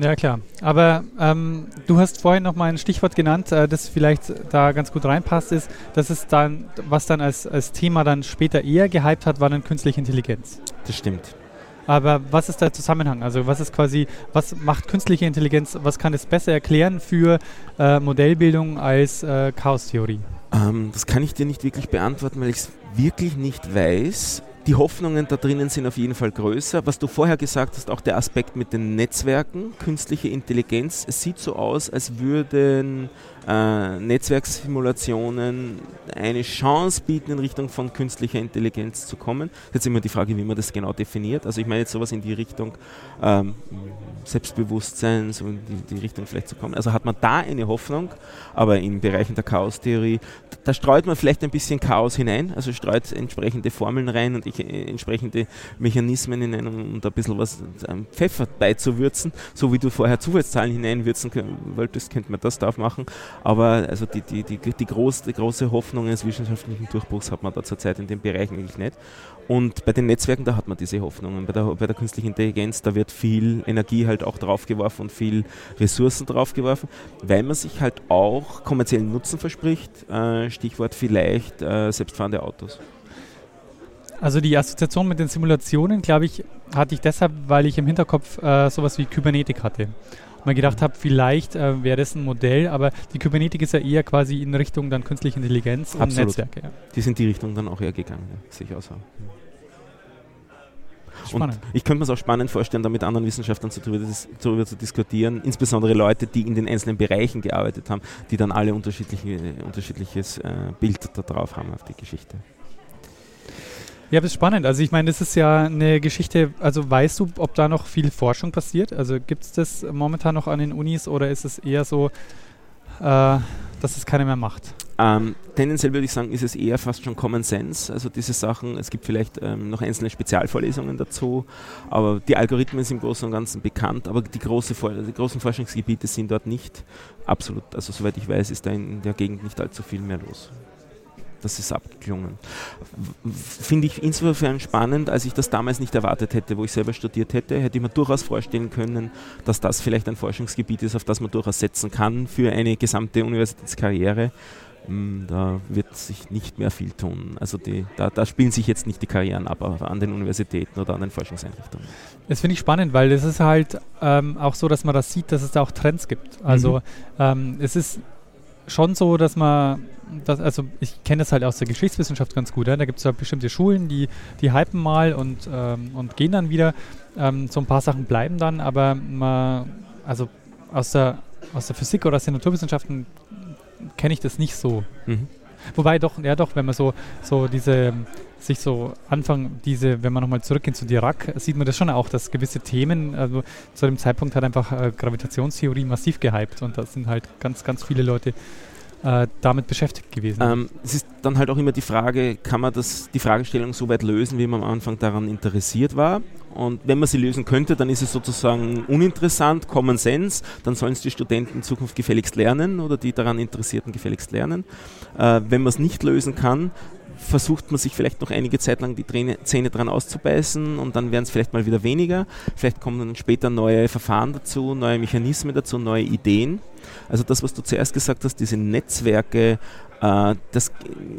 Ja, klar. Aber ähm, du hast vorhin noch mal ein Stichwort genannt, äh, das vielleicht da ganz gut reinpasst, ist, dass es dann, was dann als, als Thema dann später eher gehypt hat, war dann künstliche Intelligenz. Das stimmt. Aber was ist der Zusammenhang? Also was ist quasi, was macht künstliche Intelligenz, was kann es besser erklären für äh, Modellbildung als äh, Chaostheorie? Ähm, das kann ich dir nicht wirklich beantworten, weil ich es wirklich nicht weiß die Hoffnungen da drinnen sind auf jeden Fall größer. Was du vorher gesagt hast, auch der Aspekt mit den Netzwerken, künstliche Intelligenz, es sieht so aus, als würden äh, Netzwerksimulationen eine Chance bieten, in Richtung von künstlicher Intelligenz zu kommen. Jetzt immer die Frage, wie man das genau definiert. Also ich meine jetzt sowas in die Richtung ähm, Selbstbewusstsein, so in die, die, Richtung vielleicht zu kommen. Also hat man da eine Hoffnung, aber in Bereichen der Chaostheorie, da streut man vielleicht ein bisschen Chaos hinein, also streut entsprechende Formeln rein und ich, äh, entsprechende Mechanismen hinein, um da ein bisschen was ähm, Pfeffer beizuwürzen, so wie du vorher Zufallszahlen hineinwürzen wolltest, könnte man das drauf machen. Aber also die, die, die, die, groß, die große Hoffnung eines wissenschaftlichen Durchbruchs hat man da zurzeit in dem Bereich eigentlich nicht. Und bei den Netzwerken, da hat man diese Hoffnungen. Bei der, bei der künstlichen Intelligenz, da wird viel Energie halt auch draufgeworfen und viel Ressourcen draufgeworfen, weil man sich halt auch kommerziellen Nutzen verspricht. Äh, Stichwort vielleicht äh, selbstfahrende Autos. Also die Assoziation mit den Simulationen, glaube ich, hatte ich deshalb, weil ich im Hinterkopf äh, sowas wie Kybernetik hatte mal gedacht habe, vielleicht äh, wäre das ein Modell, aber die Kybernetik ist ja eher quasi in Richtung dann künstliche Intelligenz und Absolut. Netzwerke. Ja. Die sind die Richtung dann auch eher gegangen, ja, sehe ich auch so. Spannend. Und ich könnte mir es auch spannend vorstellen, da mit anderen Wissenschaftlern zu, darüber, darüber, zu diskutieren, insbesondere Leute, die in den einzelnen Bereichen gearbeitet haben, die dann alle unterschiedliche, unterschiedliches äh, Bild darauf haben auf die Geschichte. Ja, das ist spannend. Also ich meine, das ist ja eine Geschichte, also weißt du, ob da noch viel Forschung passiert? Also gibt es das momentan noch an den Unis oder ist es eher so, äh, dass es keiner mehr macht? Ähm, tendenziell würde ich sagen, ist es eher fast schon Common Sense. Also diese Sachen, es gibt vielleicht ähm, noch einzelne Spezialvorlesungen dazu, aber die Algorithmen sind im Großen und Ganzen bekannt, aber die, große, die großen Forschungsgebiete sind dort nicht absolut, also soweit ich weiß, ist da in der Gegend nicht allzu viel mehr los das ist abgeklungen. Finde ich insofern spannend, als ich das damals nicht erwartet hätte, wo ich selber studiert hätte, hätte ich mir durchaus vorstellen können, dass das vielleicht ein Forschungsgebiet ist, auf das man durchaus setzen kann für eine gesamte Universitätskarriere. Hm, da wird sich nicht mehr viel tun. Also die, da, da, spielen sich jetzt nicht die Karrieren ab an den Universitäten oder an den Forschungseinrichtungen. Das finde ich spannend, weil es ist halt ähm, auch so, dass man das sieht, dass es da auch Trends gibt. Also mhm. ähm, es ist schon so, dass man, das, also ich kenne das halt aus der Geschichtswissenschaft ganz gut, ja? da gibt es ja bestimmte Schulen, die, die hypen mal und, ähm, und gehen dann wieder. Ähm, so ein paar Sachen bleiben dann, aber man, also aus der, aus der Physik oder aus den Naturwissenschaften kenne ich das nicht so. Mhm. Wobei doch, ja doch, wenn man so, so diese sich so anfangen, diese, wenn man nochmal zurückgeht zu Dirac, sieht man das schon auch, dass gewisse Themen, also zu dem Zeitpunkt hat einfach äh, Gravitationstheorie massiv gehypt und da sind halt ganz, ganz viele Leute äh, damit beschäftigt gewesen. Ähm, es ist dann halt auch immer die Frage, kann man das, die Fragestellung so weit lösen, wie man am Anfang daran interessiert war? Und wenn man sie lösen könnte, dann ist es sozusagen uninteressant, Common Sense, dann sollen es die Studenten in Zukunft gefälligst lernen oder die daran Interessierten gefälligst lernen. Äh, wenn man es nicht lösen kann, versucht man sich vielleicht noch einige Zeit lang die Zähne dran auszubeißen und dann werden es vielleicht mal wieder weniger. Vielleicht kommen dann später neue Verfahren dazu, neue Mechanismen dazu, neue Ideen. Also das, was du zuerst gesagt hast, diese Netzwerke, äh, das,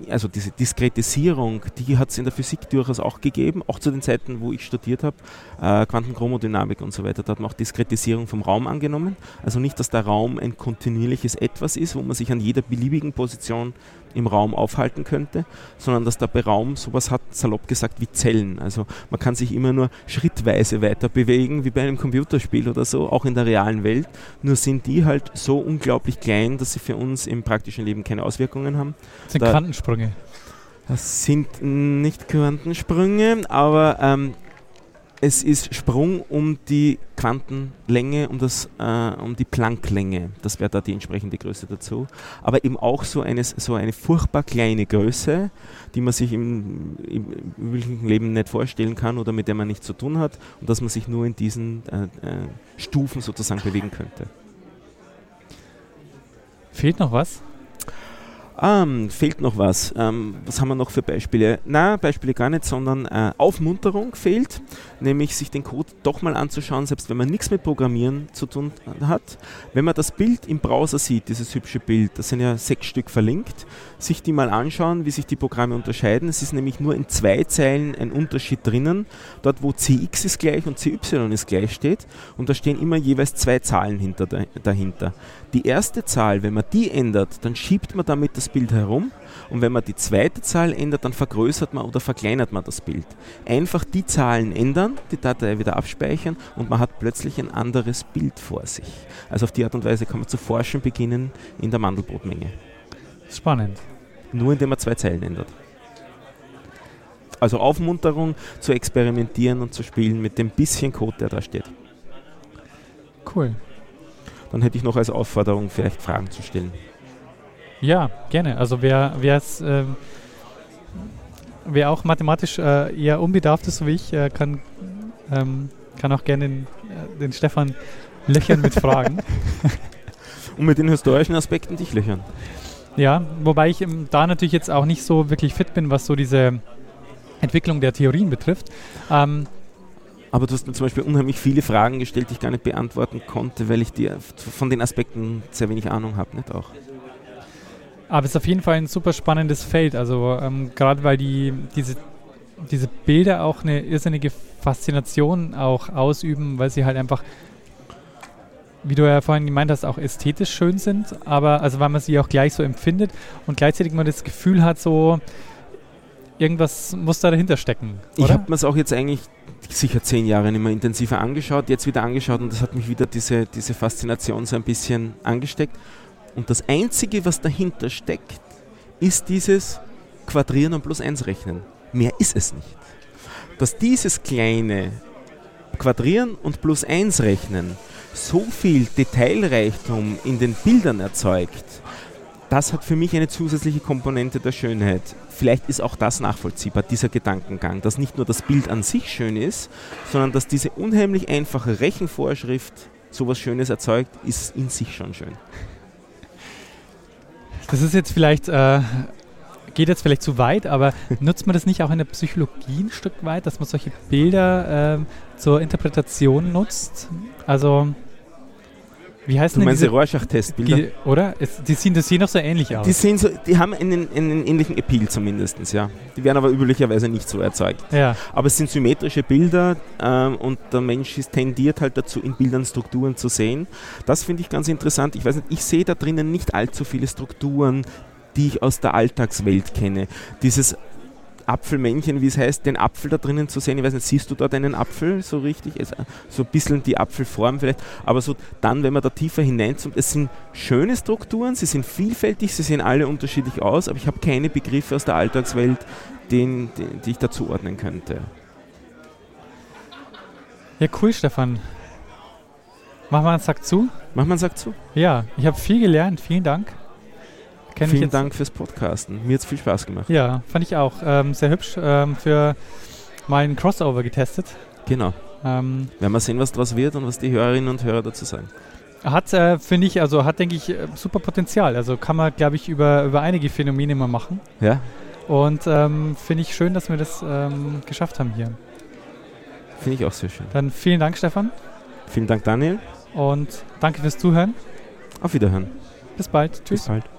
also diese Diskretisierung, die hat es in der Physik durchaus auch gegeben, auch zu den Zeiten, wo ich studiert habe, äh, Quantenchromodynamik und so weiter. Da hat man auch Diskretisierung vom Raum angenommen. Also nicht, dass der Raum ein kontinuierliches Etwas ist, wo man sich an jeder beliebigen Position im Raum aufhalten könnte, sondern dass der Raum sowas hat, salopp gesagt, wie Zellen. Also man kann sich immer nur schrittweise weiter bewegen, wie bei einem Computerspiel oder so, auch in der realen Welt. Nur sind die halt so unglaublich klein, dass sie für uns im praktischen Leben keine Auswirkungen haben. Das sind da, Quantensprünge. Das sind nicht Quantensprünge, aber ähm, es ist Sprung um die Quantenlänge, um, das, äh, um die Plancklänge. Das wäre da die entsprechende Größe dazu. Aber eben auch so eine, so eine furchtbar kleine Größe, die man sich im, im wirklichen Leben nicht vorstellen kann oder mit der man nichts zu tun hat und dass man sich nur in diesen äh, äh, Stufen sozusagen bewegen könnte. Fehlt noch was? Ähm, fehlt noch was. Ähm, was haben wir noch für Beispiele? Na, Beispiele gar nicht, sondern äh, Aufmunterung fehlt, nämlich sich den Code doch mal anzuschauen, selbst wenn man nichts mit Programmieren zu tun hat. Wenn man das Bild im Browser sieht, dieses hübsche Bild, das sind ja sechs Stück verlinkt, sich die mal anschauen, wie sich die Programme unterscheiden. Es ist nämlich nur in zwei Zeilen ein Unterschied drinnen, dort wo CX ist gleich und CY ist gleich steht und da stehen immer jeweils zwei Zahlen hinter, dahinter. Die erste Zahl, wenn man die ändert, dann schiebt man damit das das Bild herum und wenn man die zweite Zahl ändert, dann vergrößert man oder verkleinert man das Bild. Einfach die Zahlen ändern, die Datei wieder abspeichern und man hat plötzlich ein anderes Bild vor sich. Also auf die Art und Weise kann man zu forschen beginnen in der Mandelbrotmenge. Spannend. Nur indem man zwei Zeilen ändert. Also Aufmunterung zu experimentieren und zu spielen mit dem bisschen Code, der da steht. Cool. Dann hätte ich noch als Aufforderung vielleicht Fragen zu stellen. Ja, gerne. Also wer es ähm, wer auch mathematisch äh, eher unbedarft ist, so wie ich, äh, kann, ähm, kann auch gerne den, äh, den Stefan löchern mit Fragen. Und mit den historischen Aspekten dich löchern. Ja, wobei ich da natürlich jetzt auch nicht so wirklich fit bin, was so diese Entwicklung der Theorien betrifft. Ähm, aber du hast mir zum Beispiel unheimlich viele Fragen gestellt, die ich gar nicht beantworten konnte, weil ich dir von den Aspekten sehr wenig Ahnung habe, nicht auch? Aber es ist auf jeden Fall ein super spannendes Feld. Also ähm, gerade weil die, diese, diese Bilder auch eine irrsinnige Faszination auch ausüben, weil sie halt einfach, wie du ja vorhin gemeint hast, auch ästhetisch schön sind, aber also weil man sie auch gleich so empfindet und gleichzeitig man das Gefühl hat, so irgendwas muss da dahinter stecken. Oder? Ich habe mir es auch jetzt eigentlich sicher zehn Jahre nicht mehr intensiver angeschaut, jetzt wieder angeschaut und das hat mich wieder diese, diese Faszination so ein bisschen angesteckt. Und das Einzige, was dahinter steckt, ist dieses Quadrieren und plus 1 rechnen. Mehr ist es nicht. Dass dieses kleine Quadrieren und plus 1 rechnen so viel Detailreichtum in den Bildern erzeugt, das hat für mich eine zusätzliche Komponente der Schönheit. Vielleicht ist auch das nachvollziehbar, dieser Gedankengang, dass nicht nur das Bild an sich schön ist, sondern dass diese unheimlich einfache Rechenvorschrift sowas Schönes erzeugt, ist in sich schon schön. Das ist jetzt vielleicht, äh, geht jetzt vielleicht zu weit, aber nutzt man das nicht auch in der Psychologie ein Stück weit, dass man solche Bilder äh, zur Interpretation nutzt? Also wie heißt du meinst die Rorschach-Testbilder? Oder? Es, die, sehen, das sehen doch so ähnlich aus. Die, sehen so, die haben einen, einen ähnlichen Appeal zumindest, ja. Die werden aber üblicherweise nicht so erzeugt. Ja. Aber es sind symmetrische Bilder ähm, und der Mensch ist tendiert halt dazu, in Bildern Strukturen zu sehen. Das finde ich ganz interessant. Ich weiß nicht, ich sehe da drinnen nicht allzu viele Strukturen, die ich aus der Alltagswelt kenne. Dieses Apfelmännchen, wie es heißt, den Apfel da drinnen zu sehen. Ich weiß nicht, siehst du dort einen Apfel so richtig? Also so ein bisschen die Apfelform vielleicht, aber so dann, wenn man da tiefer hineinzoomt, es sind schöne Strukturen, sie sind vielfältig, sie sehen alle unterschiedlich aus, aber ich habe keine Begriffe aus der Alltagswelt, den, den, die ich da zuordnen könnte. Ja, cool, Stefan. Mach mal einen Sack zu. Mach mal einen Sack zu. Ja, ich habe viel gelernt. Vielen Dank. Kenn Vielen Dank fürs Podcasten. Mir hat es viel Spaß gemacht. Ja, fand ich auch. Ähm, sehr hübsch. Ähm, für ein Crossover getestet. Genau. Ähm, Werden wir sehen, was daraus wird und was die Hörerinnen und Hörer dazu sagen. Hat, äh, finde ich, also hat, denke ich, äh, super Potenzial. Also kann man, glaube ich, über, über einige Phänomene mal machen. Ja. Und ähm, finde ich schön, dass wir das ähm, geschafft haben hier. Finde ich auch sehr schön. Dann vielen Dank, Stefan. Vielen Dank, Daniel. Und danke fürs Zuhören. Auf Wiederhören. Bis bald. Tschüss. Bis bald.